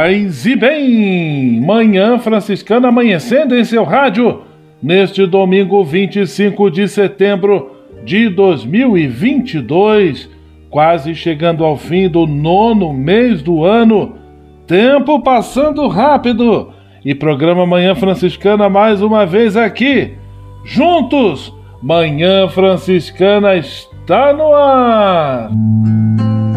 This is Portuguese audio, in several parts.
Paz e bem! Manhã Franciscana amanhecendo em seu rádio neste domingo 25 de setembro de 2022, quase chegando ao fim do nono mês do ano. Tempo passando rápido e programa Manhã Franciscana mais uma vez aqui. Juntos, Manhã Franciscana está no ar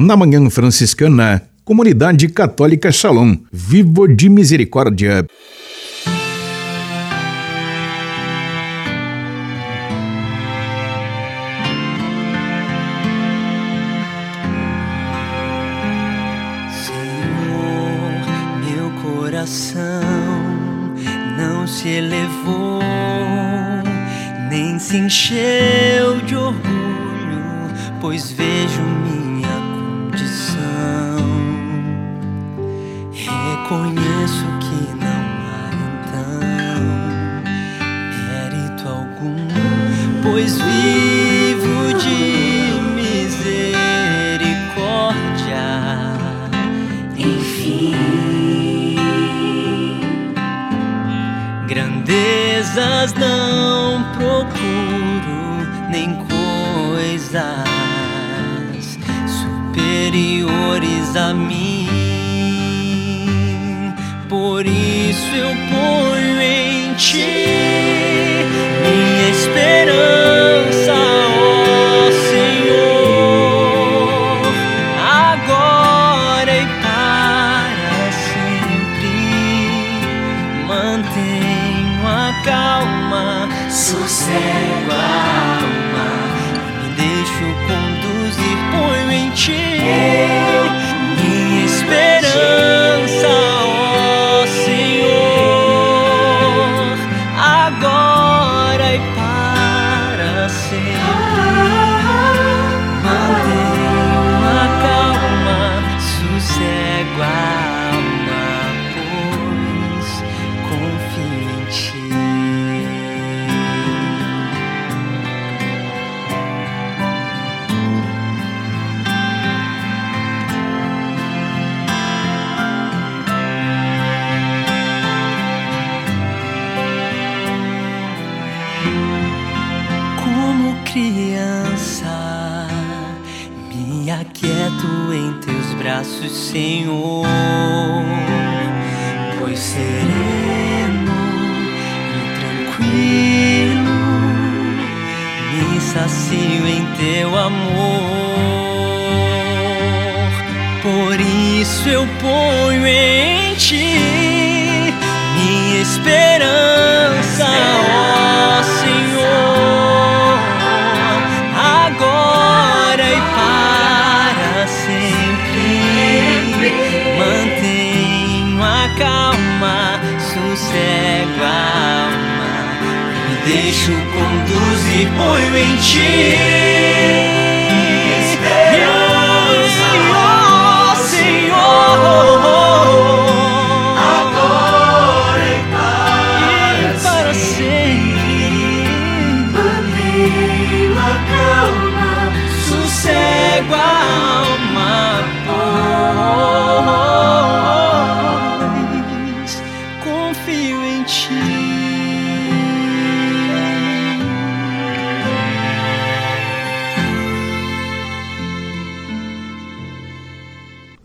Na Manhã Franciscana, Comunidade Católica Shalom, Vivo de Misericórdia. Senhor, meu coração não se elevou, nem se encheu de orgulho, pois vejo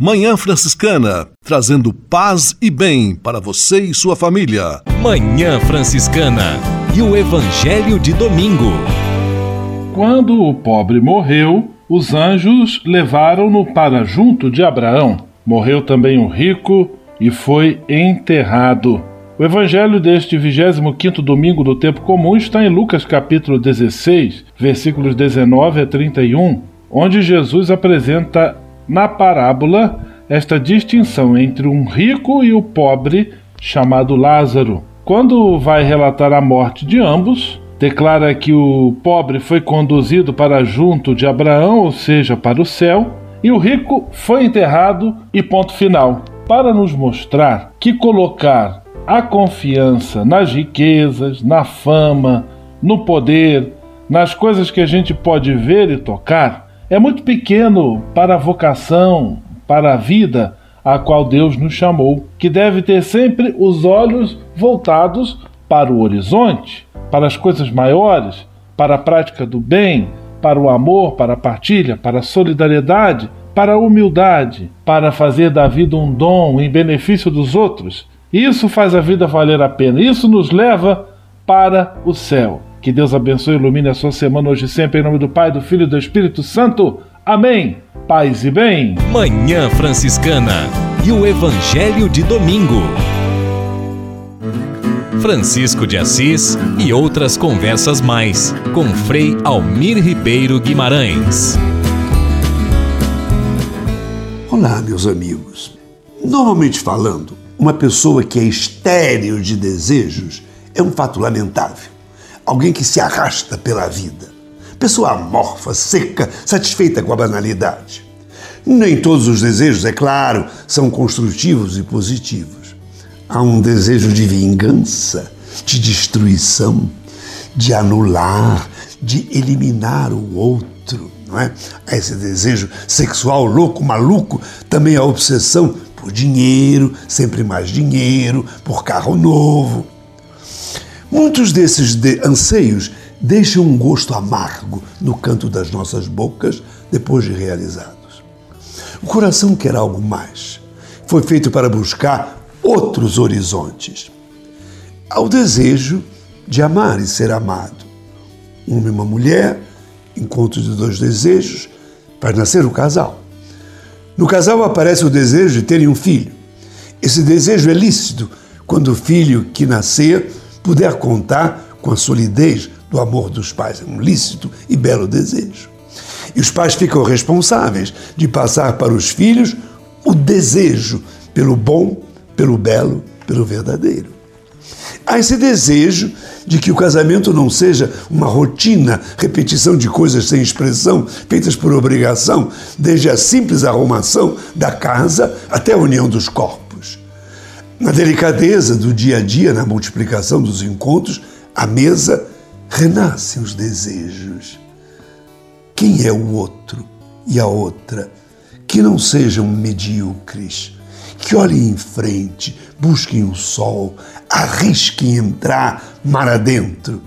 Manhã Franciscana, trazendo paz e bem para você e sua família. Manhã Franciscana e o Evangelho de Domingo. Quando o pobre morreu, os anjos levaram-no para junto de Abraão. Morreu também o rico e foi enterrado. O evangelho deste 25º domingo do tempo comum está em Lucas capítulo 16, versículos 19 a 31, onde Jesus apresenta na parábola esta distinção entre um rico e o pobre chamado Lázaro. Quando vai relatar a morte de ambos, declara que o pobre foi conduzido para junto de Abraão, ou seja, para o céu, e o rico foi enterrado e ponto final. Para nos mostrar que colocar a confiança nas riquezas, na fama, no poder, nas coisas que a gente pode ver e tocar, é muito pequeno para a vocação, para a vida a qual Deus nos chamou, que deve ter sempre os olhos voltados para o horizonte, para as coisas maiores, para a prática do bem, para o amor, para a partilha, para a solidariedade, para a humildade, para fazer da vida um dom em benefício dos outros. Isso faz a vida valer a pena. Isso nos leva para o céu. Que Deus abençoe e ilumine a sua semana hoje e sempre, em nome do Pai, do Filho e do Espírito Santo. Amém. Paz e bem. Manhã Franciscana e o Evangelho de Domingo. Francisco de Assis e outras conversas mais com Frei Almir Ribeiro Guimarães. Olá, meus amigos. Normalmente falando, uma pessoa que é estéril de desejos é um fato lamentável. Alguém que se arrasta pela vida. Pessoa amorfa, seca, satisfeita com a banalidade. Nem todos os desejos, é claro, são construtivos e positivos. Há um desejo de vingança, de destruição, de anular, de eliminar o outro, não é? Há esse desejo sexual louco, maluco, também a obsessão por dinheiro, sempre mais dinheiro, por carro novo. Muitos desses de anseios deixam um gosto amargo no canto das nossas bocas depois de realizados. O coração quer algo mais. Foi feito para buscar outros horizontes. Há o desejo de amar e ser amado. Um e uma mulher, encontro de dois desejos, faz nascer o casal. No casal aparece o desejo de terem um filho. Esse desejo é lícito quando o filho que nascer puder contar com a solidez do amor dos pais. É um lícito e belo desejo. E os pais ficam responsáveis de passar para os filhos o desejo pelo bom, pelo belo, pelo verdadeiro. Há esse desejo de que o casamento não seja uma rotina, repetição de coisas sem expressão, feitas por obrigação, desde a simples arrumação da casa até a união dos corpos. Na delicadeza do dia a dia, na multiplicação dos encontros, à mesa, renascem os desejos. Quem é o outro e a outra? Que não sejam medíocres, que olhem em frente, busquem o sol, arrisquem entrar mar adentro.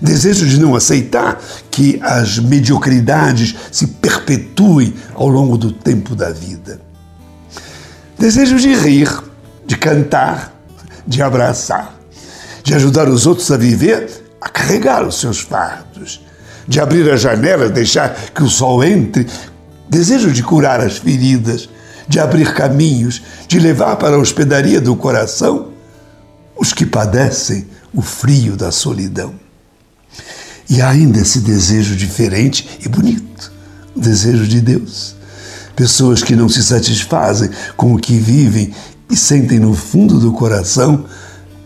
Desejo de não aceitar que as mediocridades se perpetuem ao longo do tempo da vida. Desejo de rir, de cantar, de abraçar, de ajudar os outros a viver, a carregar os seus fardos, de abrir as janelas, deixar que o sol entre. Desejo de curar as feridas, de abrir caminhos, de levar para a hospedaria do coração os que padecem o frio da solidão. E há ainda esse desejo diferente e bonito, o desejo de Deus. Pessoas que não se satisfazem com o que vivem e sentem no fundo do coração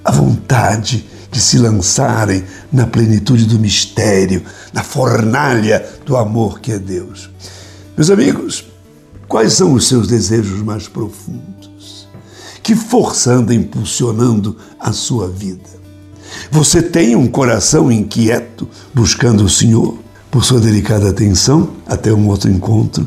a vontade de se lançarem na plenitude do mistério, na fornalha do amor que é Deus. Meus amigos, quais são os seus desejos mais profundos? Que força anda impulsionando a sua vida? Você tem um coração inquieto buscando o Senhor? Por sua delicada atenção, até um outro encontro,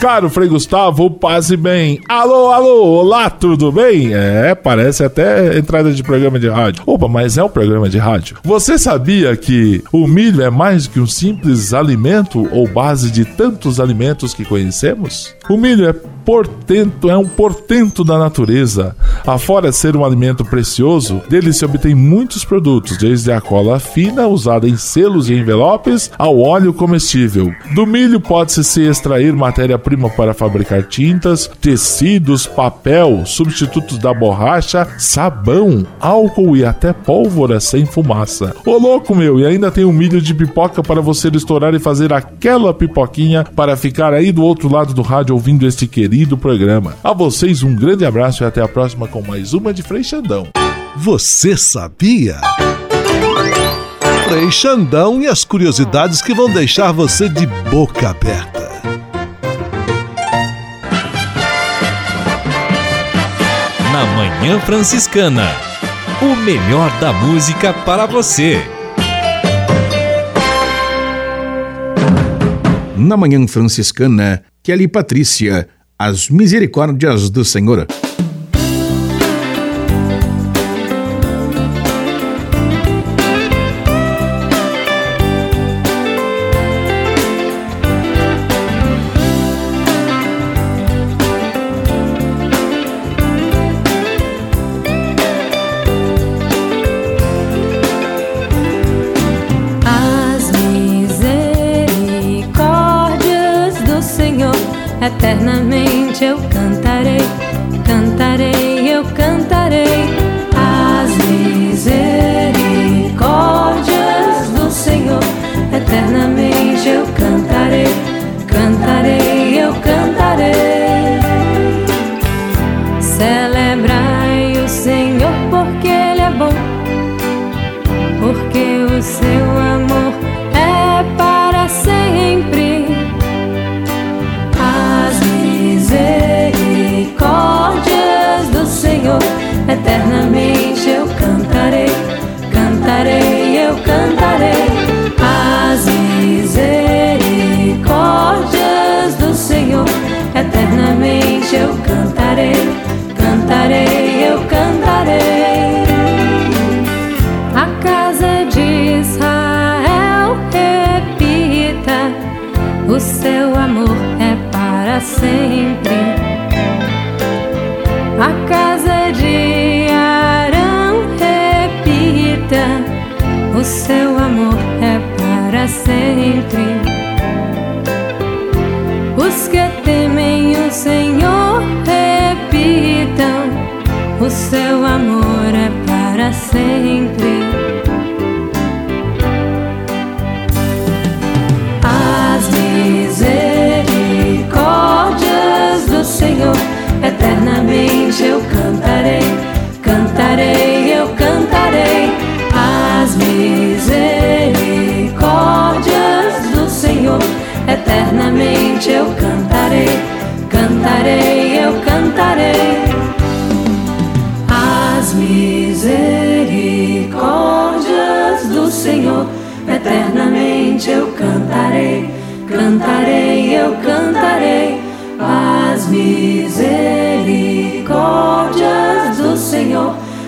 Caro Frei Gustavo, passe bem. Alô, alô, olá, tudo bem? É, parece até entrada de programa de rádio. Opa, mas é um programa de rádio. Você sabia que o milho é mais que um simples alimento ou base de tantos alimentos que conhecemos? O milho é portento, é um portento da natureza. Afora ser um alimento precioso, dele se obtém muitos produtos, desde a cola fina usada em selos e envelopes ao óleo comestível. Do milho pode-se se extrair matéria-prima para fabricar tintas, tecidos, papel, substitutos da borracha, sabão, álcool e até pólvora sem fumaça. Ô louco meu, e ainda tem um milho de pipoca para você estourar e fazer aquela pipoquinha para ficar aí do outro lado do rádio ouvindo este querido programa. A vocês um grande abraço e até a próxima com mais uma de Frei Xandão. Você sabia? Frei Xandão e as curiosidades que vão deixar você de boca aberta. Na Manhã Franciscana, o melhor da música para você. Na Manhã Franciscana, Kelly Patrícia, as misericórdias do Senhor.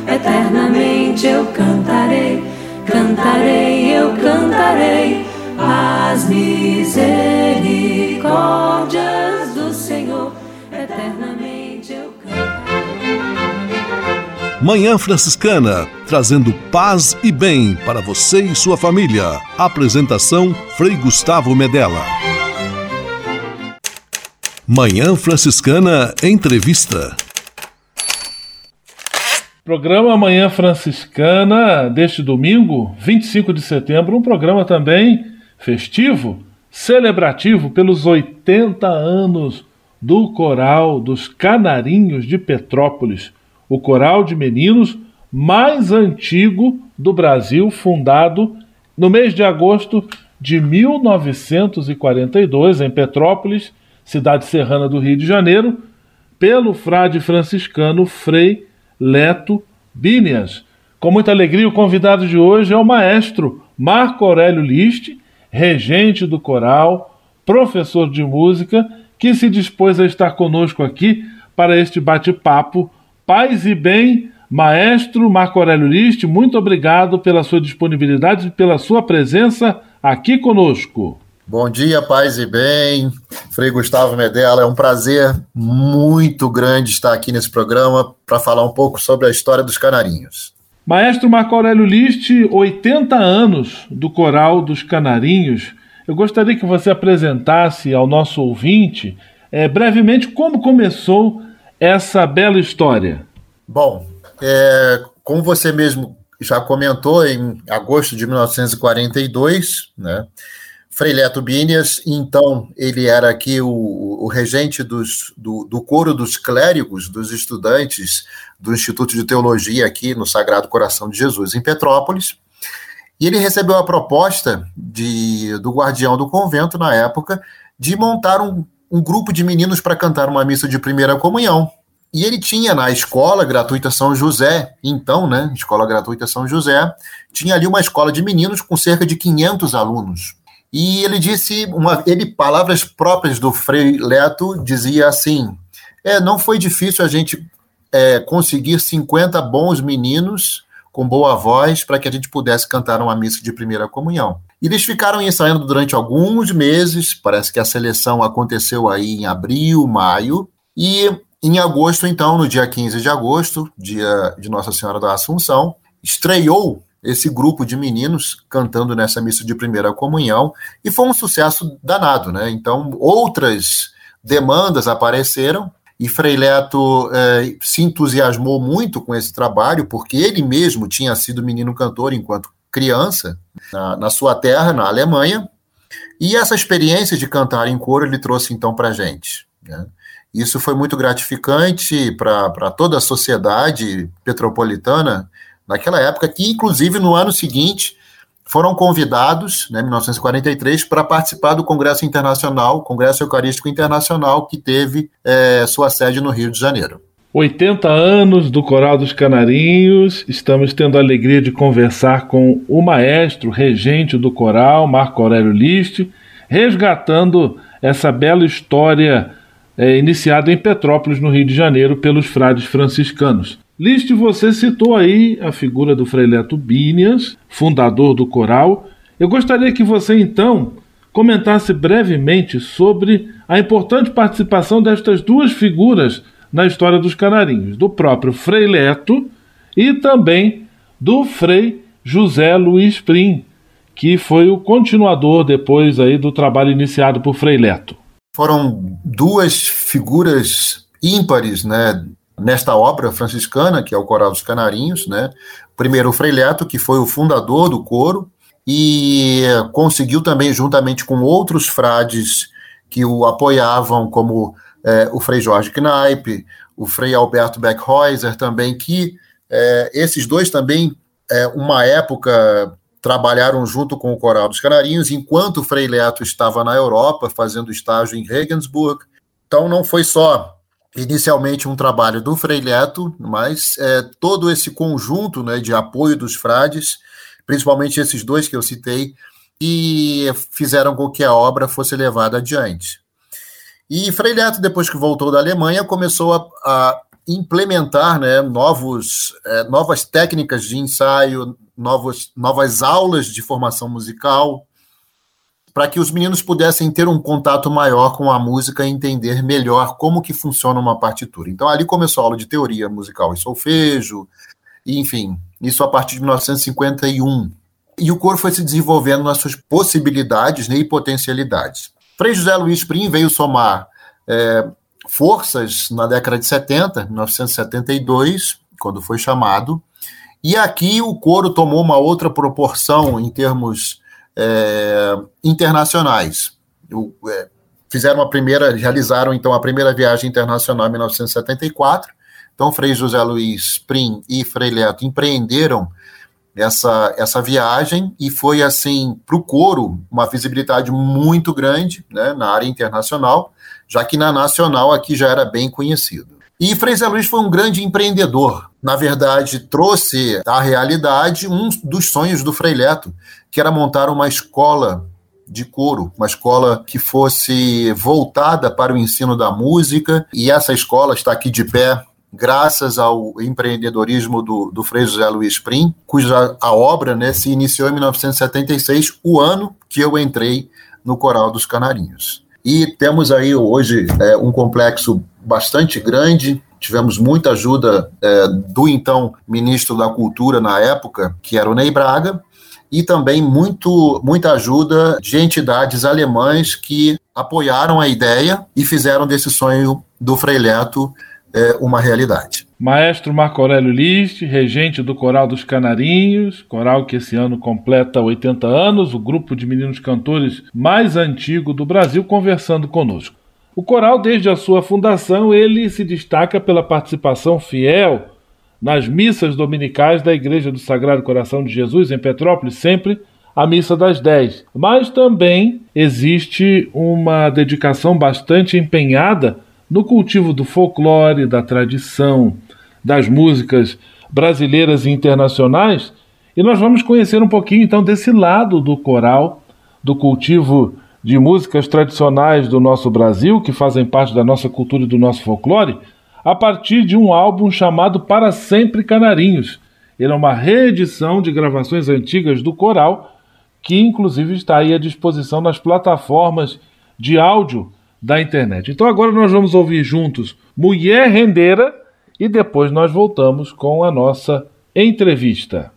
Eternamente eu cantarei, cantarei, eu cantarei. as misericórdias do Senhor eternamente eu canto. Manhã Franciscana, trazendo paz e bem para você e sua família. Apresentação Frei Gustavo Medella. Manhã Franciscana Entrevista. Programa Manhã Franciscana deste domingo, 25 de setembro, um programa também festivo, celebrativo pelos 80 anos do Coral dos Canarinhos de Petrópolis, o coral de meninos mais antigo do Brasil, fundado no mês de agosto de 1942 em Petrópolis, cidade serrana do Rio de Janeiro, pelo frade franciscano Frei Leto Binias. Com muita alegria, o convidado de hoje é o maestro Marco Aurélio Liste, regente do coral, professor de música, que se dispôs a estar conosco aqui para este bate-papo. Paz e bem, maestro Marco Aurélio Liste, muito obrigado pela sua disponibilidade e pela sua presença aqui conosco. Bom dia, paz e bem. Frei Gustavo Medella, é um prazer muito grande estar aqui nesse programa para falar um pouco sobre a história dos canarinhos. Maestro Marco Aurélio Liste, 80 anos do Coral dos Canarinhos. Eu gostaria que você apresentasse ao nosso ouvinte é, brevemente como começou essa bela história. Bom, é, como você mesmo já comentou, em agosto de 1942, né? Frei Leto Binias, então ele era aqui o, o regente dos, do, do coro dos clérigos, dos estudantes do Instituto de Teologia aqui no Sagrado Coração de Jesus, em Petrópolis. E ele recebeu a proposta de, do guardião do convento, na época, de montar um, um grupo de meninos para cantar uma missa de primeira comunhão. E ele tinha na escola gratuita São José, então, né, escola gratuita São José, tinha ali uma escola de meninos com cerca de 500 alunos. E ele disse, uma, ele palavras próprias do Frei Leto dizia assim: é, não foi difícil a gente é, conseguir 50 bons meninos com boa voz para que a gente pudesse cantar uma missa de primeira comunhão. E eles ficaram ensaiando durante alguns meses, parece que a seleção aconteceu aí em abril, maio, e em agosto, então, no dia 15 de agosto, dia de Nossa Senhora da Assunção, estreou esse grupo de meninos cantando nessa missa de primeira comunhão, e foi um sucesso danado, né? Então, outras demandas apareceram, e Frei Leto eh, se entusiasmou muito com esse trabalho, porque ele mesmo tinha sido menino cantor enquanto criança, na, na sua terra, na Alemanha, e essa experiência de cantar em coro ele trouxe então para gente. Né? Isso foi muito gratificante para toda a sociedade petropolitana, naquela época, que inclusive no ano seguinte foram convidados, né, em 1943, para participar do Congresso Internacional, Congresso Eucarístico Internacional, que teve é, sua sede no Rio de Janeiro. 80 anos do Coral dos Canarinhos, estamos tendo a alegria de conversar com o maestro regente do coral, Marco Aurélio Liste, resgatando essa bela história é, iniciada em Petrópolis, no Rio de Janeiro, pelos frades franciscanos. Liste, você citou aí a figura do Frei Leto Binias, fundador do coral. Eu gostaria que você, então, comentasse brevemente sobre a importante participação destas duas figuras na história dos canarinhos, do próprio Frei Leto e também do Frei José Luiz Prim, que foi o continuador depois aí do trabalho iniciado por Frei Leto. Foram duas figuras ímpares, né, nesta obra franciscana, que é o Coral dos Canarinhos, né? Primeiro o Frei Leto, que foi o fundador do coro, e conseguiu também, juntamente com outros frades que o apoiavam, como é, o Frei Jorge Kneipp, o Frei Alberto Beckhäuser também, que é, esses dois também, é, uma época, trabalharam junto com o Coral dos Canarinhos, enquanto o Frei Leto estava na Europa, fazendo estágio em Regensburg. Então, não foi só inicialmente um trabalho do Frei Leto, mas é, todo esse conjunto né, de apoio dos frades, principalmente esses dois que eu citei, e fizeram com que a obra fosse levada adiante. E Frei Leto, depois que voltou da Alemanha, começou a, a implementar né, novos, é, novas técnicas de ensaio, novos, novas aulas de formação musical, para que os meninos pudessem ter um contato maior com a música e entender melhor como que funciona uma partitura. Então ali começou a aula de teoria musical e solfejo, enfim, isso a partir de 1951. E o coro foi se desenvolvendo nas suas possibilidades né, e potencialidades. Frei José Luiz Prim veio somar é, forças na década de 70, 1972, quando foi chamado, e aqui o coro tomou uma outra proporção em termos é, internacionais. O, é, fizeram a primeira, realizaram então a primeira viagem internacional em 1974. Então, Frei José Luiz Prim e Frei Leto empreenderam essa, essa viagem e foi assim para o coro uma visibilidade muito grande né, na área internacional, já que na nacional aqui já era bem conhecido. E Zé Luiz foi um grande empreendedor. Na verdade, trouxe à realidade um dos sonhos do Frei Leto, que era montar uma escola de coro, uma escola que fosse voltada para o ensino da música, e essa escola está aqui de pé graças ao empreendedorismo do, do Frei José Luiz Prim, cuja a obra né, se iniciou em 1976, o ano que eu entrei no Coral dos Canarinhos. E temos aí hoje é, um complexo bastante grande. Tivemos muita ajuda é, do então ministro da Cultura na época, que era o Ney Braga, e também muito, muita ajuda de entidades alemães que apoiaram a ideia e fizeram desse sonho do Frei Leto é, uma realidade. Maestro Marco Aurélio List, regente do Coral dos Canarinhos, coral que esse ano completa 80 anos, o grupo de meninos cantores mais antigo do Brasil, conversando conosco. O coral, desde a sua fundação, ele se destaca pela participação fiel nas missas dominicais da Igreja do Sagrado Coração de Jesus em Petrópolis, sempre a missa das 10. Mas também existe uma dedicação bastante empenhada no cultivo do folclore, da tradição, das músicas brasileiras e internacionais, e nós vamos conhecer um pouquinho então desse lado do coral, do cultivo de músicas tradicionais do nosso Brasil, que fazem parte da nossa cultura e do nosso folclore, a partir de um álbum chamado Para Sempre Canarinhos. Ele é uma reedição de gravações antigas do coral, que inclusive está aí à disposição nas plataformas de áudio da internet. Então agora nós vamos ouvir juntos Mulher Rendeira e depois nós voltamos com a nossa entrevista.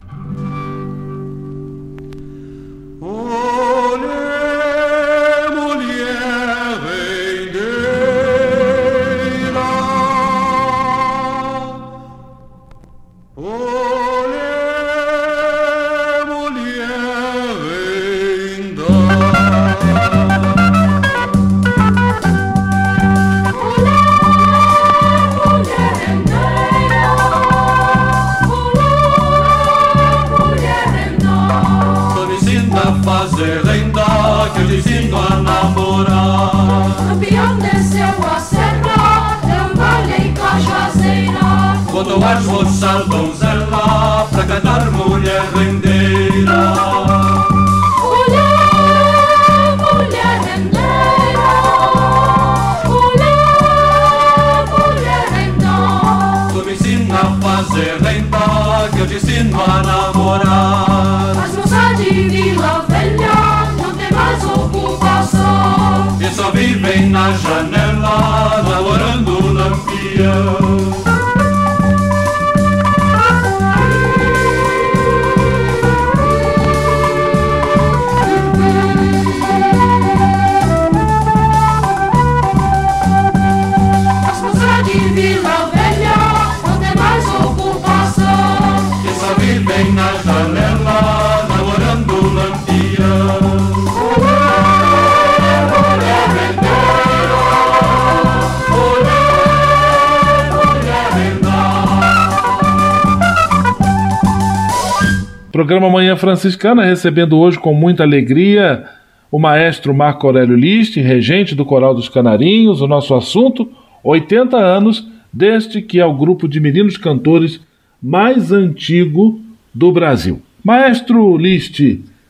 Programa Manhã Franciscana, recebendo hoje com muita alegria o maestro Marco Aurélio List, regente do Coral dos Canarinhos. O nosso assunto: 80 anos desde que é o grupo de meninos cantores mais antigo do Brasil. Maestro List,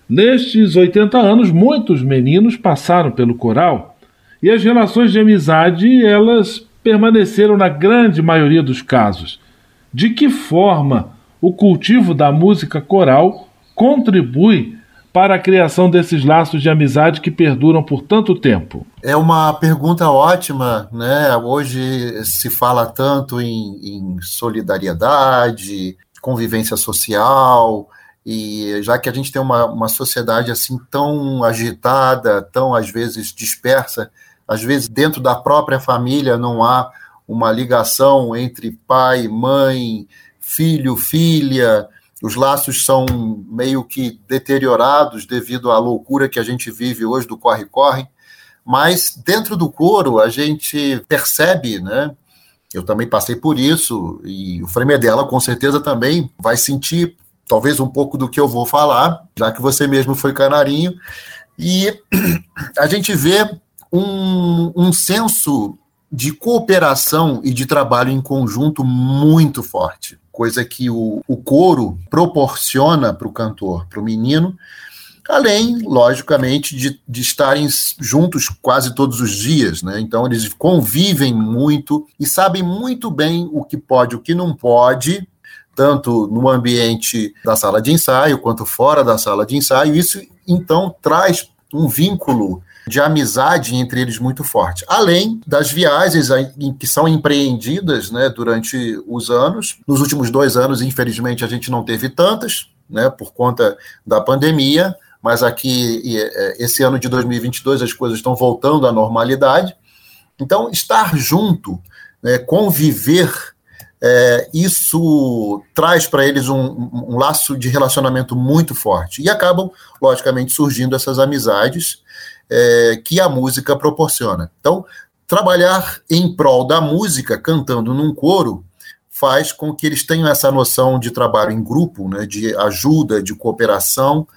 nestes 80 anos, muitos meninos passaram pelo coral e as relações de amizade elas permaneceram na grande maioria dos casos. De que forma o cultivo da música coral contribui para a criação desses laços de amizade que perduram por tanto tempo? É uma pergunta ótima, né? Hoje se fala tanto em, em solidariedade, convivência social, e já que a gente tem uma, uma sociedade assim tão agitada, tão às vezes dispersa, às vezes dentro da própria família não há uma ligação entre pai, mãe, filho, filha, os laços são meio que deteriorados devido à loucura que a gente vive hoje do corre-corre, mas dentro do coro a gente percebe, né? Eu também passei por isso, e o Frame dela com certeza também vai sentir talvez um pouco do que eu vou falar, já que você mesmo foi canarinho, e a gente vê um, um senso de cooperação e de trabalho em conjunto muito forte, coisa que o, o coro proporciona para o cantor, para o menino, além, logicamente, de, de estarem juntos quase todos os dias, né? Então eles convivem muito e sabem muito bem o que pode, o que não pode, tanto no ambiente da sala de ensaio quanto fora da sala de ensaio. Isso então traz um vínculo de amizade entre eles muito forte. Além das viagens que são empreendidas né, durante os anos. Nos últimos dois anos, infelizmente, a gente não teve tantas, né, por conta da pandemia, mas aqui, é, esse ano de 2022, as coisas estão voltando à normalidade. Então, estar junto, né, conviver, é, isso traz para eles um, um, laço de relacionamento muito forte. E acabam, logicamente, surgindo essas amizades é, que a música proporciona. Então, trabalhar em prol da música, cantando num coro, faz com que eles tenham essa noção de trabalho em grupo, né, de ajuda, de cooperação,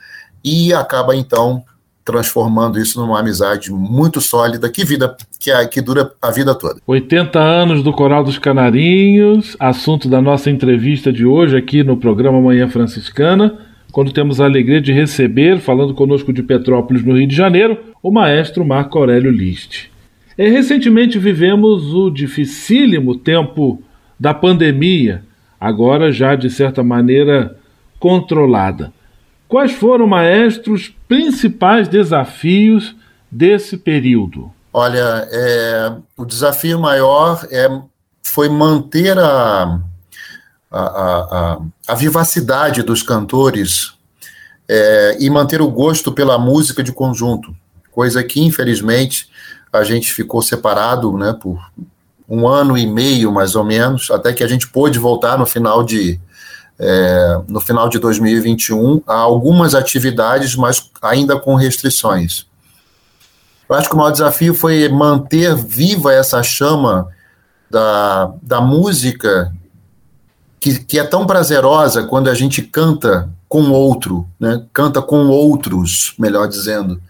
e acaba então transformando isso numa amizade muito sólida que vida que, que dura a vida toda. 80 anos do Coral dos Canarinhos, assunto da nossa entrevista de hoje aqui no programa Manhã Franciscana quando temos a alegria de receber, falando conosco de Petrópolis, no Rio de Janeiro, o maestro Marco Aurélio List. E, recentemente vivemos o dificílimo tempo da pandemia, agora já de certa maneira controlada. Quais foram, maestros, os principais desafios desse período? Olha, é, o desafio maior é, foi manter a, a, a, a vivacidade dos cantores é, e manter o gosto pela música de conjunto, coisa que infelizmente a gente ficou separado, né, por um ano e meio mais ou menos, até que a gente pôde voltar no final de é, no final de 2021 a algumas atividades, mas ainda com restrições. Eu acho que o maior desafio foi manter viva essa chama da, da música que, que é tão prazerosa quando a gente canta com outro, né? canta com outros, melhor dizendo.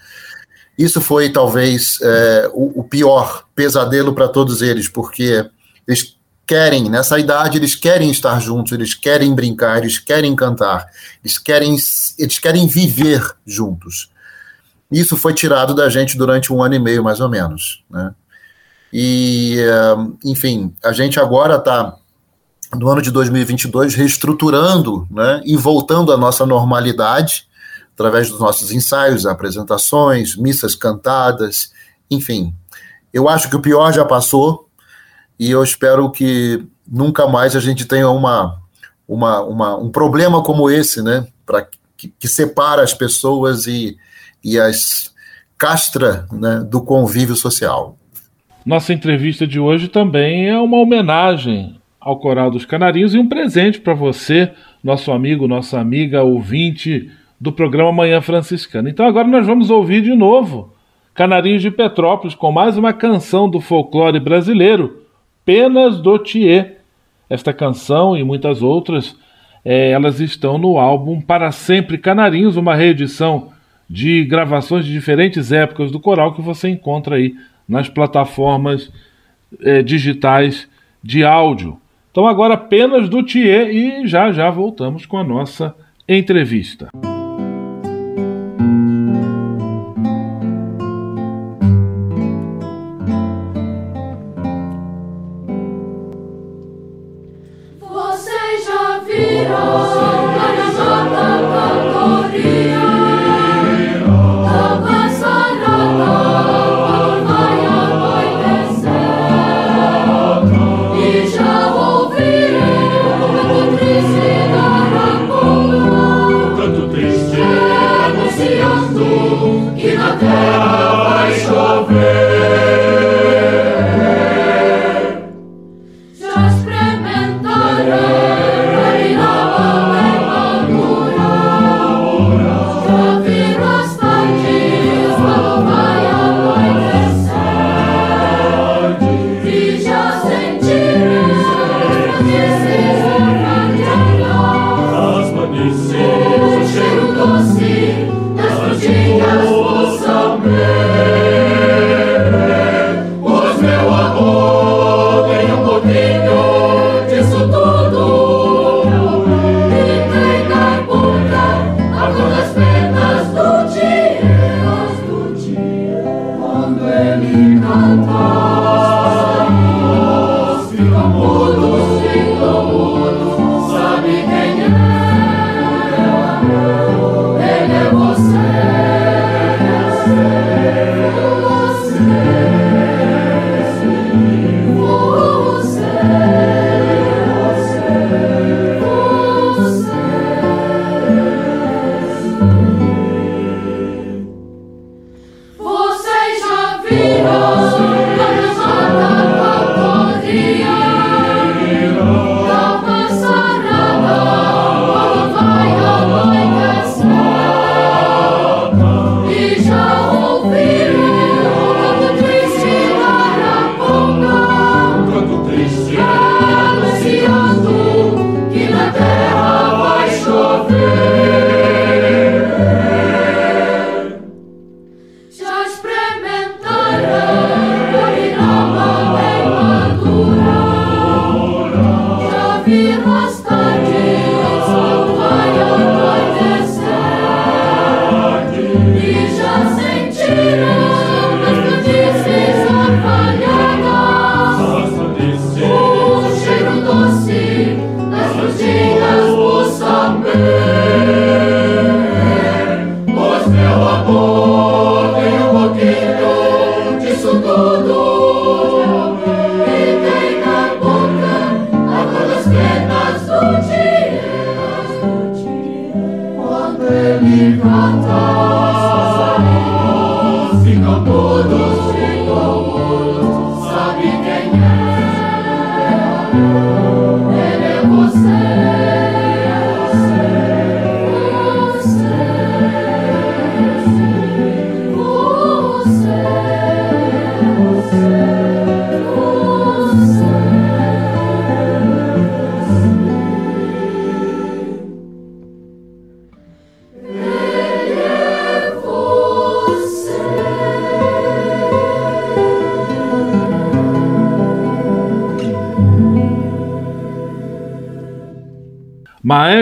Isso foi talvez é, o, o pior pesadelo para todos eles, porque eles querem, nessa idade, eles querem estar juntos, eles querem brincar, eles querem cantar, eles querem, eles querem viver juntos. Isso foi tirado da gente durante um ano e meio, mais ou menos. Né? E, é, enfim, a gente agora está no ano de 2022, reestruturando né, e voltando à nossa normalidade, através dos nossos ensaios, apresentações, missas cantadas, enfim. Eu acho que o pior já passou e eu espero que nunca mais a gente tenha uma, uma, uma um problema como esse, né, pra, que, que separa as pessoas e, e as castra né, do convívio social. Nossa entrevista de hoje também é uma homenagem ao Coral dos Canarinhos e um presente para você, nosso amigo, nossa amiga, ouvinte do programa Manhã Franciscana. Então agora nós vamos ouvir de novo Canarinhos de Petrópolis com mais uma canção do folclore brasileiro, Penas do Thier. Esta canção e muitas outras, é, elas estão no álbum Para Sempre Canarinhos, uma reedição de gravações de diferentes épocas do coral que você encontra aí nas plataformas é, digitais de áudio. Então agora apenas do Thier e já já voltamos com a nossa entrevista. Vocês já viram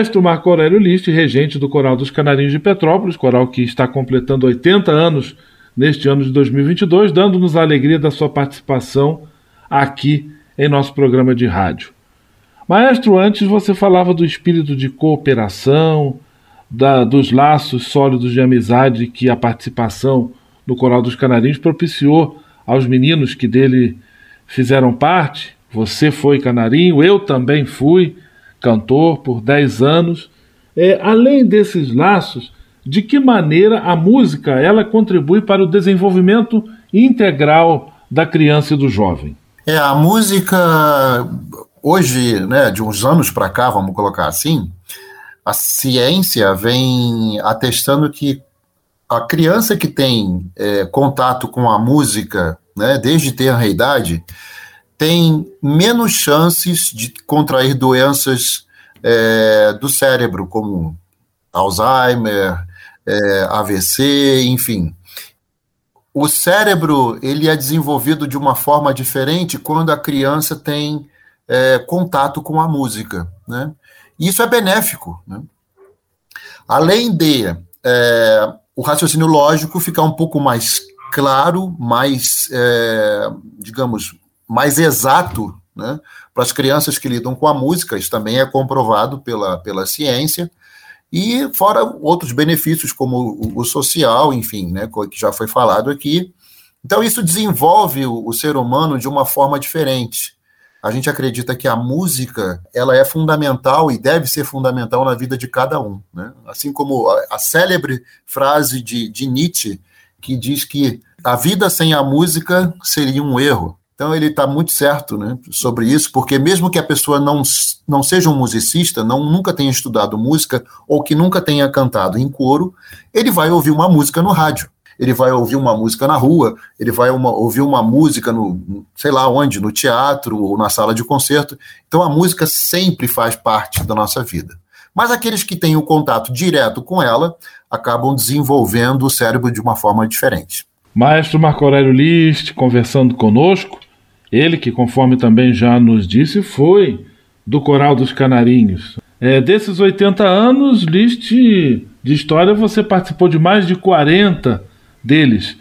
Maestro Marco Aurélio List, regente do Coral dos Canarinhos de Petrópolis, coral que está completando 80 anos neste ano de 2022, dando-nos a alegria da sua participação aqui em nosso programa de rádio. Maestro, antes você falava do espírito de cooperação, da, dos laços sólidos de amizade que a participação no Coral dos Canarinhos propiciou aos meninos que dele fizeram parte. Você foi canarinho, eu também fui cantor por 10 anos. É, além desses laços, de que maneira a música ela contribui para o desenvolvimento integral da criança e do jovem? É, a música, hoje, né, de uns anos para cá, vamos colocar assim, a ciência vem atestando que a criança que tem é, contato com a música, né, desde ter a idade, tem menos chances de contrair doenças é, do cérebro, como Alzheimer, é, AVC, enfim. O cérebro ele é desenvolvido de uma forma diferente quando a criança tem é, contato com a música, né? Isso é benéfico, né? Além de é, o raciocínio lógico ficar um pouco mais claro, mais, é, digamos, mais exato né, para as crianças que lidam com a música, isso também é comprovado pela, pela ciência, e fora outros benefícios, como o, o social, enfim, né, que já foi falado aqui. Então, isso desenvolve o, o ser humano de uma forma diferente. A gente acredita que a música ela é fundamental e deve ser fundamental na vida de cada um. Né? Assim como a, a célebre frase de, de Nietzsche, que diz que a vida sem a música seria um erro. Então ele está muito certo né, sobre isso, porque mesmo que a pessoa não, não seja um musicista, não nunca tenha estudado música ou que nunca tenha cantado em coro, ele vai ouvir uma música no rádio, ele vai ouvir uma música na rua, ele vai uma, ouvir uma música no, sei lá onde, no teatro ou na sala de concerto. Então a música sempre faz parte da nossa vida. Mas aqueles que têm o contato direto com ela acabam desenvolvendo o cérebro de uma forma diferente. Maestro Marco Aurélio List conversando conosco. Ele, que conforme também já nos disse, foi do Coral dos Canarinhos. É, desses 80 anos, liste de história, você participou de mais de 40 deles.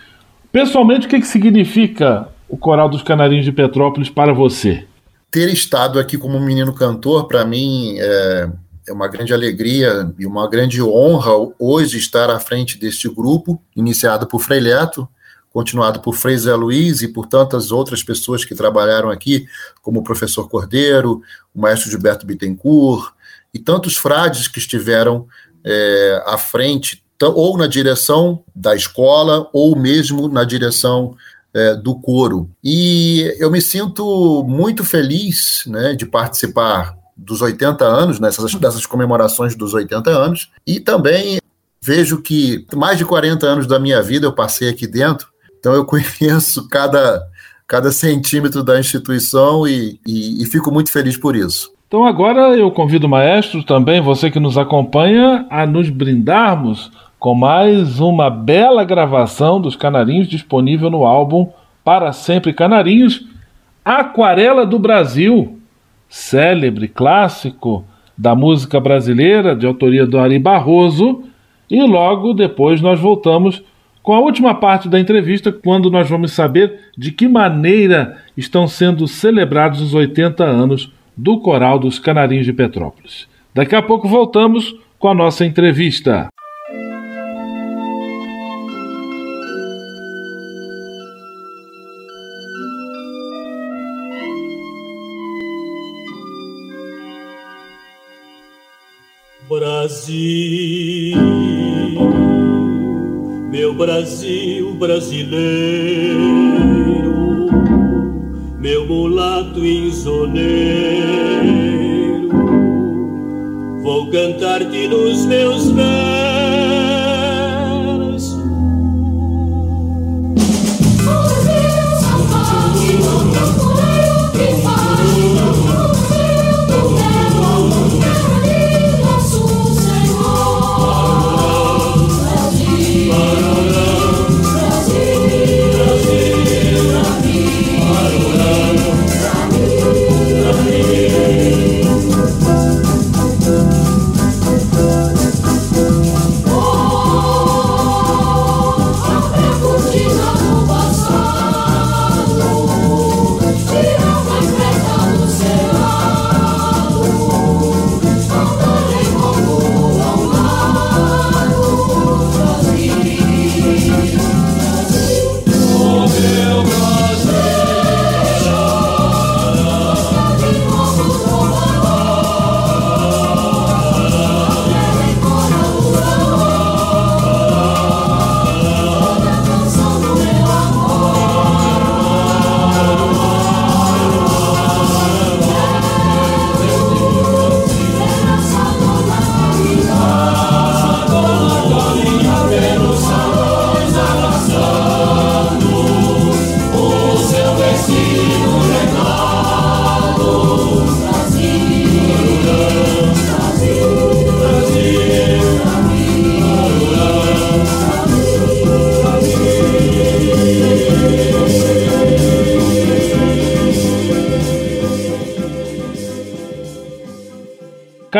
Pessoalmente, o que, que significa o Coral dos Canarinhos de Petrópolis para você? Ter estado aqui como menino cantor, para mim, é, é uma grande alegria e uma grande honra hoje estar à frente deste grupo, iniciado por Frei Leto, continuado por Zé Luiz e por tantas outras pessoas que trabalharam aqui, como o professor Cordeiro, o maestro Gilberto Bittencourt, e tantos frades que estiveram é, à frente, ou na direção da escola, ou mesmo na direção é, do coro. E eu me sinto muito feliz né, de participar dos 80 anos, nessas, dessas comemorações dos 80 anos, e também vejo que mais de 40 anos da minha vida eu passei aqui dentro, então eu conheço cada, cada centímetro da instituição e, e, e fico muito feliz por isso. Então agora eu convido o maestro, também você que nos acompanha, a nos brindarmos com mais uma bela gravação dos Canarinhos disponível no álbum Para Sempre Canarinhos, Aquarela do Brasil, célebre clássico da música brasileira, de autoria do Ari Barroso, e logo depois nós voltamos com a última parte da entrevista, quando nós vamos saber de que maneira estão sendo celebrados os 80 anos do Coral dos Canarinhos de Petrópolis. Daqui a pouco voltamos com a nossa entrevista. Brasil Brasil brasileiro, meu mulato insoneiro, vou cantar-te nos meus versos.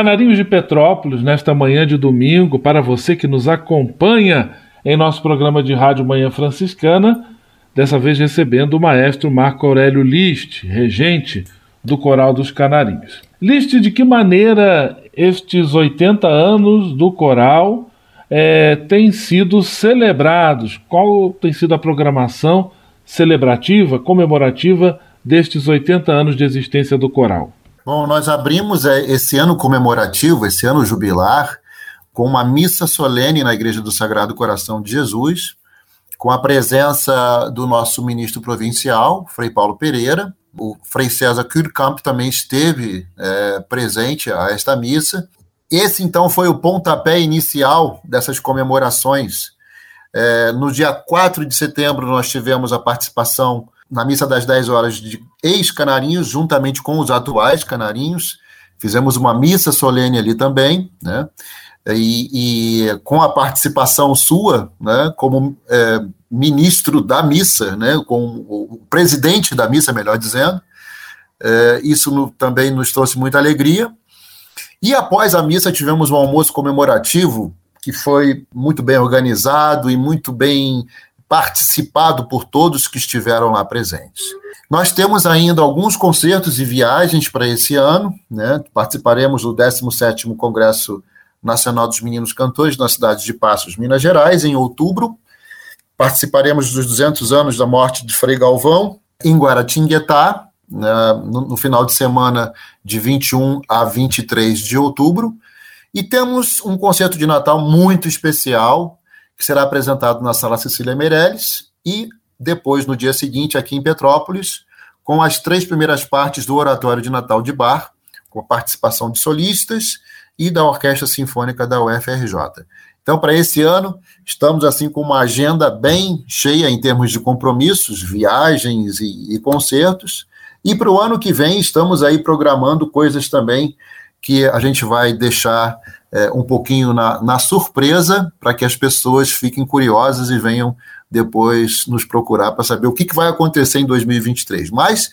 Canarinhos de Petrópolis, nesta manhã de domingo, para você que nos acompanha em nosso programa de rádio Manhã Franciscana, dessa vez recebendo o maestro Marco Aurélio List, regente do Coral dos Canarinhos. List, de que maneira estes 80 anos do coral é, têm sido celebrados? Qual tem sido a programação celebrativa, comemorativa destes 80 anos de existência do coral? Bom, nós abrimos é, esse ano comemorativo, esse ano jubilar, com uma missa solene na Igreja do Sagrado Coração de Jesus, com a presença do nosso ministro provincial, Frei Paulo Pereira. O Frei César Kurkamp também esteve é, presente a esta missa. Esse, então, foi o pontapé inicial dessas comemorações. É, no dia 4 de setembro, nós tivemos a participação na missa das 10 horas de ex-canarinhos, juntamente com os atuais canarinhos. Fizemos uma missa solene ali também, né? E, e com a participação sua, né, como é, ministro da missa, né, com o presidente da missa, melhor dizendo, é, isso no, também nos trouxe muita alegria. E após a missa tivemos um almoço comemorativo que foi muito bem organizado e muito bem participado por todos que estiveram lá presentes. Nós temos ainda alguns concertos e viagens para esse ano, né? participaremos do 17º Congresso Nacional dos Meninos Cantores na cidade de Passos, Minas Gerais, em outubro. Participaremos dos 200 anos da morte de Frei Galvão, em Guaratinguetá, né? no, no final de semana de 21 a 23 de outubro. E temos um concerto de Natal muito especial, que será apresentado na Sala Cecília Meirelles e depois, no dia seguinte, aqui em Petrópolis, com as três primeiras partes do Oratório de Natal de Bar, com a participação de solistas e da Orquestra Sinfônica da UFRJ. Então, para esse ano, estamos assim com uma agenda bem cheia em termos de compromissos, viagens e, e concertos. E para o ano que vem, estamos aí programando coisas também que a gente vai deixar é, um pouquinho na, na surpresa, para que as pessoas fiquem curiosas e venham depois nos procurar para saber o que, que vai acontecer em 2023. Mas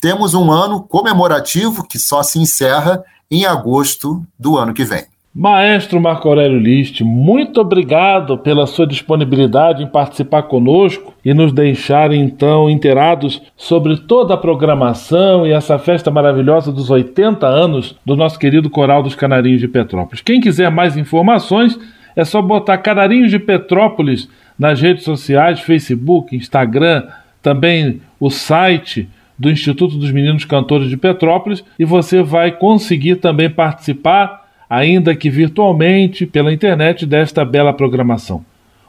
temos um ano comemorativo que só se encerra em agosto do ano que vem. Maestro Marco Aurélio List, muito obrigado pela sua disponibilidade em participar conosco e nos deixar então inteirados sobre toda a programação e essa festa maravilhosa dos 80 anos do nosso querido Coral dos Canarinhos de Petrópolis. Quem quiser mais informações, é só botar Canarinhos de Petrópolis nas redes sociais, Facebook, Instagram, também o site do Instituto dos Meninos Cantores de Petrópolis e você vai conseguir também participar ainda que virtualmente, pela internet, desta bela programação.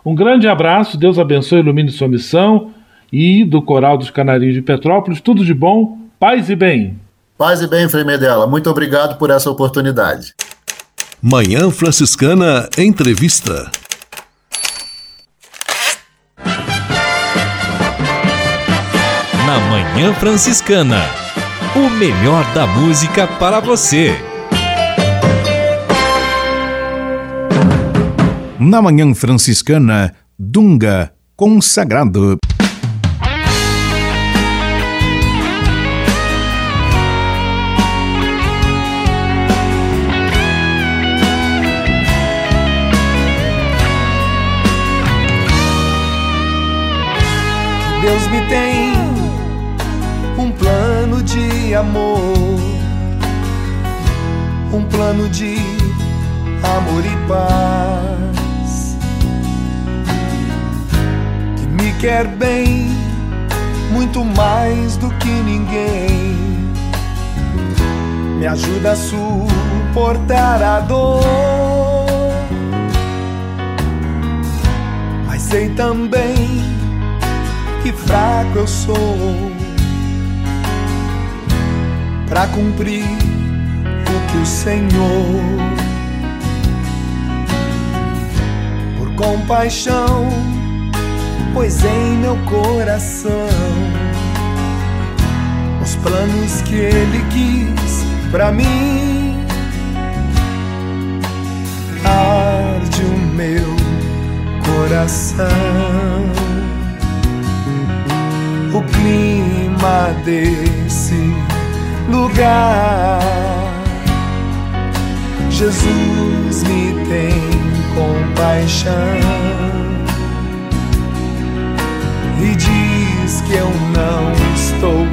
Um grande abraço, Deus abençoe e ilumine sua missão e do Coral dos Canarinhos de Petrópolis, tudo de bom, paz e bem. Paz e bem, Frei Medela. Muito obrigado por essa oportunidade. Manhã Franciscana Entrevista. Na Manhã Franciscana. O melhor da música para você. Na Manhã Franciscana, Dunga Consagrado. Deus me tem um plano de amor, um plano de amor e paz, quer bem muito mais do que ninguém, me ajuda a suportar a dor. Mas sei também que fraco eu sou para cumprir o que o Senhor, por compaixão, pois em meu coração os planos que Ele quis para mim. Arde o meu coração. O clima desse lugar. Jesus me tem compaixão e diz que eu não estou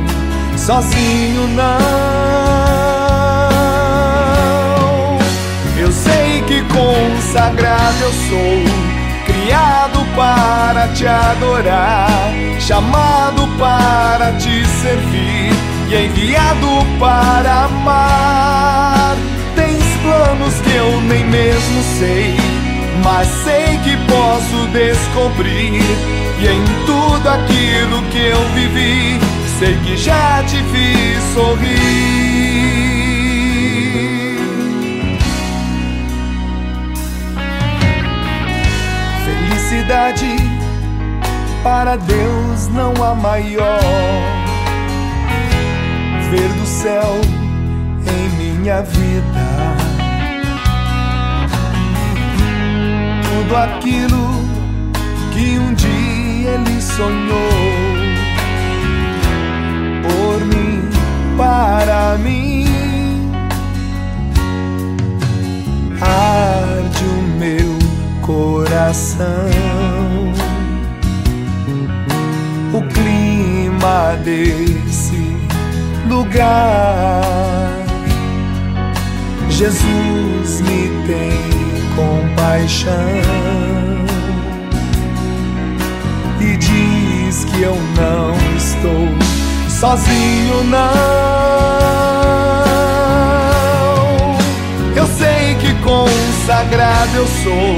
sozinho, não. Eu sei que consagrado eu sou criado para te adorar, chamado para te servir e enviado para amar. Tens planos que eu nem mesmo sei, mas sei que posso descobrir. E em tudo aquilo que eu vivi, sei que já te fiz sorrir. felicidade para Deus não há maior. Ver do céu em minha vida tudo aquilo que um dia sonhou por mim, para mim. Arde o meu coração. O clima desse lugar. Jesus me tem compaixão e diz que eu não estou sozinho, não. Eu sei que consagrado eu sou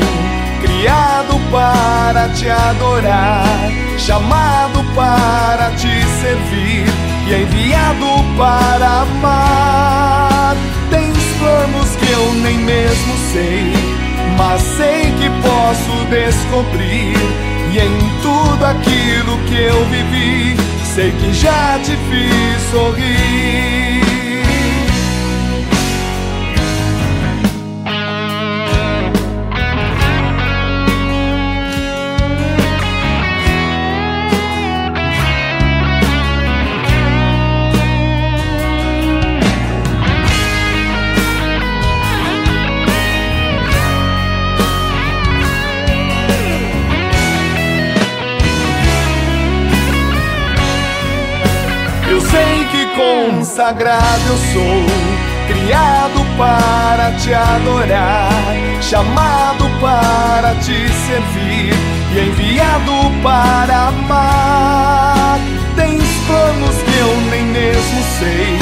criado para te adorar, chamado para te servir e enviado para amar. Tens planos que eu nem mesmo sei, mas sei que posso descobrir. E em tudo aquilo que eu vivi, sei que já te fiz sorrir. Consagrado eu sou, criado para te adorar, chamado para te servir e enviado para amar. Tens planos que eu nem mesmo sei,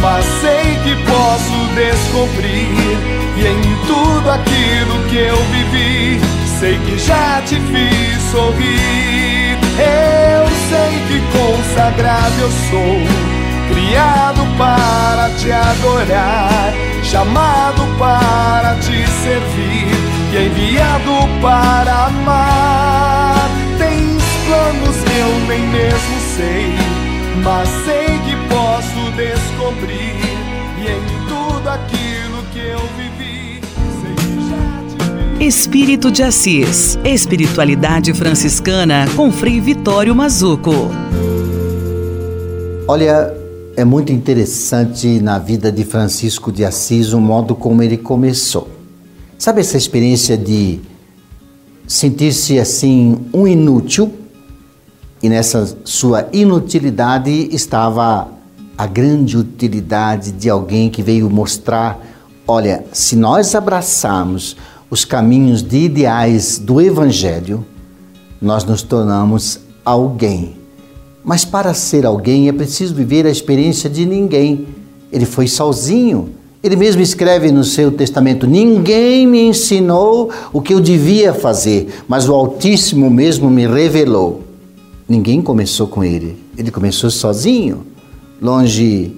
mas sei que posso descobrir. E em tudo aquilo que eu vivi, sei que já te fiz sorrir. Eu sei que consagrado eu sou criado para te adorar, chamado para te servir e enviado para amar. Tens planos que eu nem mesmo sei, mas sei que posso descobrir e em tudo aquilo que eu vivi. sei já Espírito de Assis, Espiritualidade Franciscana com Frei Vitório Mazuco. Olha, é muito interessante na vida de Francisco de Assis o modo como ele começou. Sabe essa experiência de sentir-se assim um inútil? E nessa sua inutilidade estava a grande utilidade de alguém que veio mostrar: olha, se nós abraçarmos os caminhos de ideais do Evangelho, nós nos tornamos alguém. Mas para ser alguém é preciso viver a experiência de ninguém. Ele foi sozinho. Ele mesmo escreve no seu testamento: Ninguém me ensinou o que eu devia fazer, mas o Altíssimo mesmo me revelou. Ninguém começou com ele. Ele começou sozinho, longe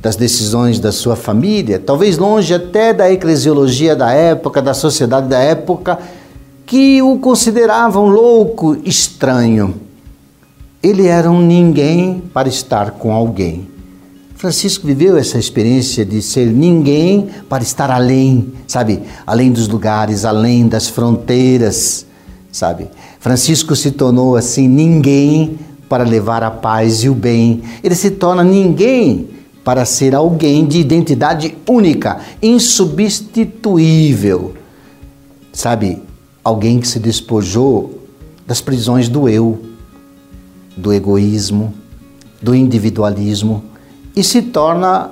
das decisões da sua família, talvez longe até da eclesiologia da época, da sociedade da época, que o consideravam louco, estranho. Ele era um ninguém para estar com alguém. Francisco viveu essa experiência de ser ninguém para estar além, sabe? Além dos lugares, além das fronteiras, sabe? Francisco se tornou assim ninguém para levar a paz e o bem. Ele se torna ninguém para ser alguém de identidade única, insubstituível. Sabe? Alguém que se despojou das prisões do eu, do egoísmo, do individualismo e se torna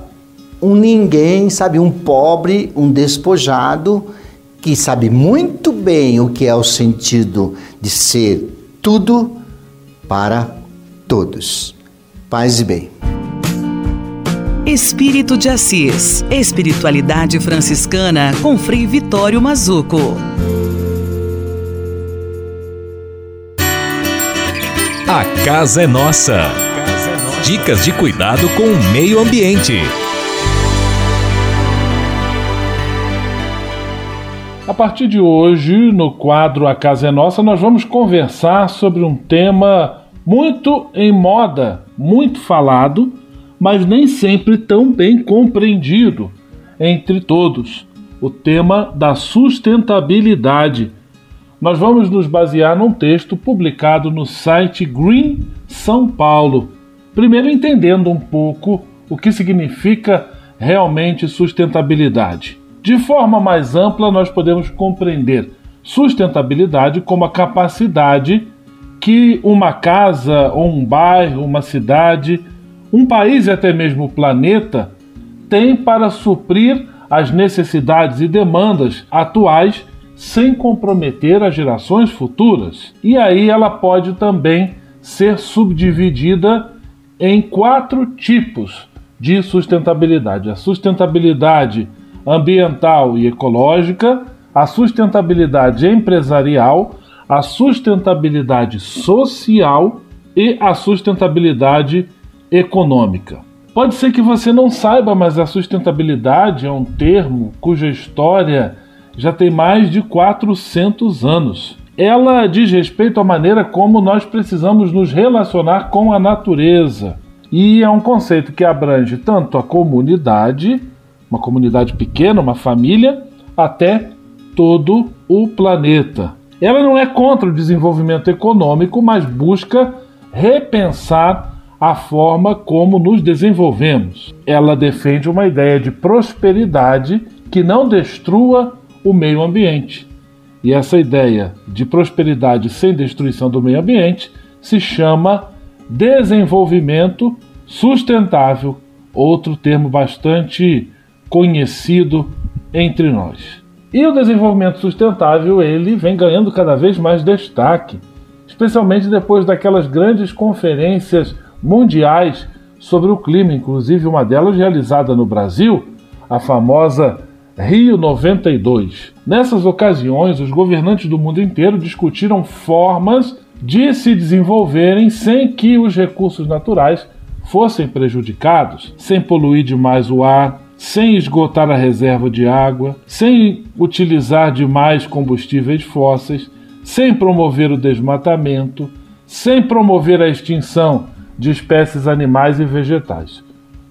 um ninguém, sabe, um pobre, um despojado que sabe muito bem o que é o sentido de ser tudo para todos. Paz e bem. Espírito de Assis. Espiritualidade franciscana com Frei Vitório Mazuco. A casa é nossa. Dicas de cuidado com o meio ambiente. A partir de hoje, no quadro A Casa é Nossa, nós vamos conversar sobre um tema muito em moda, muito falado, mas nem sempre tão bem compreendido entre todos: o tema da sustentabilidade. Nós vamos nos basear num texto publicado no site Green São Paulo. Primeiro, entendendo um pouco o que significa realmente sustentabilidade. De forma mais ampla, nós podemos compreender sustentabilidade como a capacidade que uma casa ou um bairro, uma cidade, um país e até mesmo o planeta tem para suprir as necessidades e demandas atuais sem comprometer as gerações futuras. E aí ela pode também ser subdividida em quatro tipos de sustentabilidade: a sustentabilidade ambiental e ecológica, a sustentabilidade empresarial, a sustentabilidade social e a sustentabilidade econômica. Pode ser que você não saiba, mas a sustentabilidade é um termo cuja história já tem mais de 400 anos. Ela diz respeito à maneira como nós precisamos nos relacionar com a natureza. E é um conceito que abrange tanto a comunidade, uma comunidade pequena, uma família, até todo o planeta. Ela não é contra o desenvolvimento econômico, mas busca repensar a forma como nos desenvolvemos. Ela defende uma ideia de prosperidade que não destrua o meio ambiente. E essa ideia de prosperidade sem destruição do meio ambiente se chama desenvolvimento sustentável, outro termo bastante conhecido entre nós. E o desenvolvimento sustentável ele vem ganhando cada vez mais destaque, especialmente depois daquelas grandes conferências mundiais sobre o clima, inclusive uma delas realizada no Brasil, a famosa Rio 92. Nessas ocasiões, os governantes do mundo inteiro discutiram formas de se desenvolverem sem que os recursos naturais fossem prejudicados, sem poluir demais o ar, sem esgotar a reserva de água, sem utilizar demais combustíveis fósseis, sem promover o desmatamento, sem promover a extinção de espécies animais e vegetais.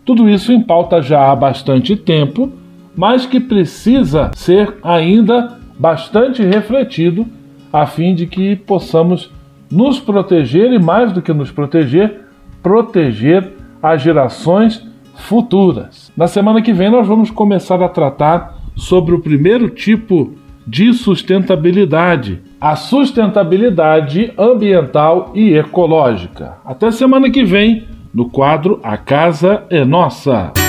Tudo isso em pauta já há bastante tempo, mas que precisa ser ainda bastante refletido a fim de que possamos nos proteger e, mais do que nos proteger, proteger as gerações futuras. Na semana que vem, nós vamos começar a tratar sobre o primeiro tipo de sustentabilidade, a sustentabilidade ambiental e ecológica. Até semana que vem, no quadro A Casa é Nossa.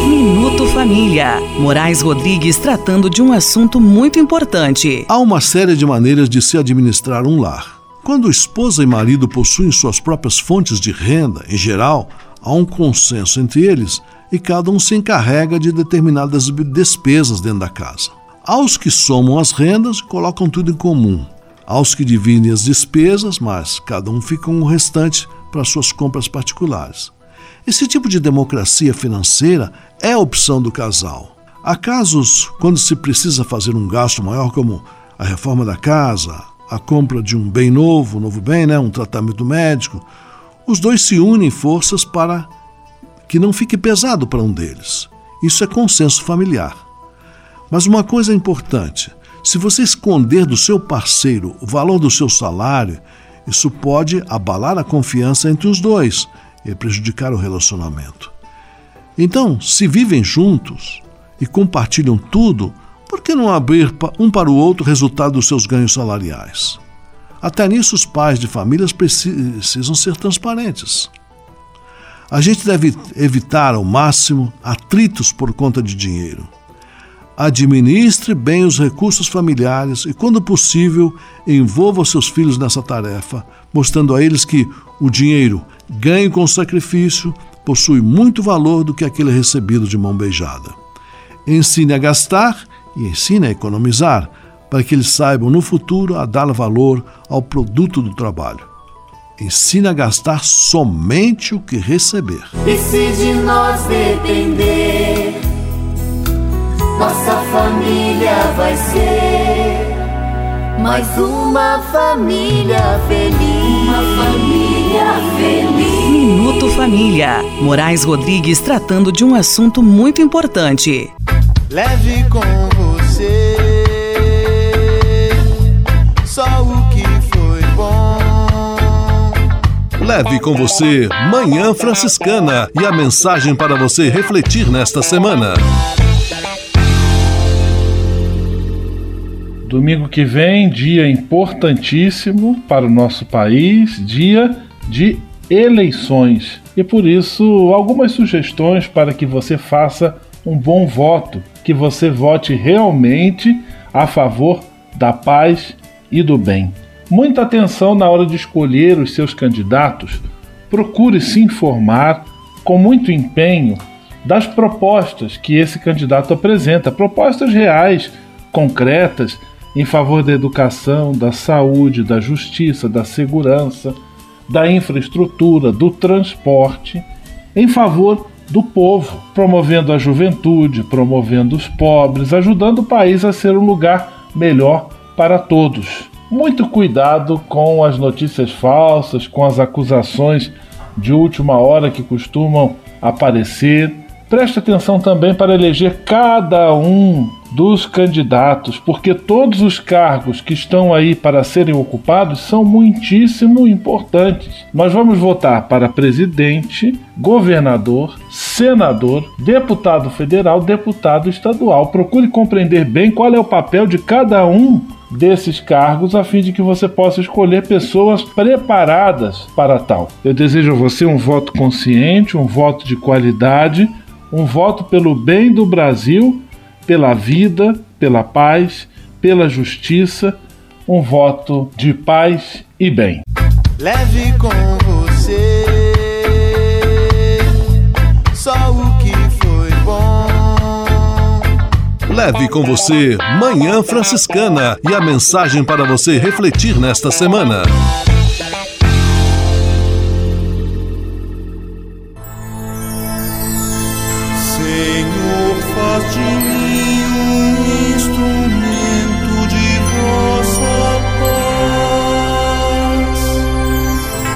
Minuto Família. Moraes Rodrigues tratando de um assunto muito importante. Há uma série de maneiras de se administrar um lar. Quando esposa e marido possuem suas próprias fontes de renda, em geral, há um consenso entre eles e cada um se encarrega de determinadas despesas dentro da casa. Há os que somam as rendas e colocam tudo em comum. Há os que dividem as despesas, mas cada um fica com o restante para suas compras particulares. Esse tipo de democracia financeira é opção do casal. Há casos quando se precisa fazer um gasto maior, como a reforma da casa, a compra de um bem novo, um novo bem, né, um tratamento médico. Os dois se unem forças para que não fique pesado para um deles. Isso é consenso familiar. Mas uma coisa é importante: se você esconder do seu parceiro o valor do seu salário, isso pode abalar a confiança entre os dois prejudicar o relacionamento. Então, se vivem juntos e compartilham tudo, por que não abrir um para o outro o resultado dos seus ganhos salariais? Até nisso, os pais de famílias precisam ser transparentes. A gente deve evitar ao máximo atritos por conta de dinheiro. Administre bem os recursos familiares e, quando possível, envolva seus filhos nessa tarefa, mostrando a eles que o dinheiro ganho com sacrifício possui muito valor do que aquele recebido de mão beijada. Ensine a gastar e ensine a economizar, para que eles saibam no futuro a dar valor ao produto do trabalho. Ensina a gastar somente o que receber. E se de nós depender, nossa família vai ser mais uma família feliz. Uma família feliz. Minuto Família. Moraes Rodrigues tratando de um assunto muito importante. Leve com você só o que foi bom. Leve com você Manhã Franciscana e a mensagem para você refletir nesta semana. Domingo que vem, dia importantíssimo para o nosso país, dia de eleições. E por isso, algumas sugestões para que você faça um bom voto, que você vote realmente a favor da paz e do bem. Muita atenção na hora de escolher os seus candidatos. Procure se informar com muito empenho das propostas que esse candidato apresenta, propostas reais, concretas, em favor da educação, da saúde, da justiça, da segurança, da infraestrutura, do transporte, em favor do povo, promovendo a juventude, promovendo os pobres, ajudando o país a ser um lugar melhor para todos muito cuidado com as notícias falsas, com as acusações de última hora que costumam aparecer. Preste atenção também para eleger cada um dos candidatos, porque todos os cargos que estão aí para serem ocupados são muitíssimo importantes. Nós vamos votar para presidente, governador, senador, deputado federal, deputado estadual. Procure compreender bem qual é o papel de cada um desses cargos a fim de que você possa escolher pessoas preparadas para tal. Eu desejo a você um voto consciente, um voto de qualidade, um voto pelo bem do Brasil, pela vida, pela paz, pela justiça, um voto de paz e bem. Leve com você só o que foi bom. Leve com você Manhã Franciscana e a mensagem para você refletir nesta semana.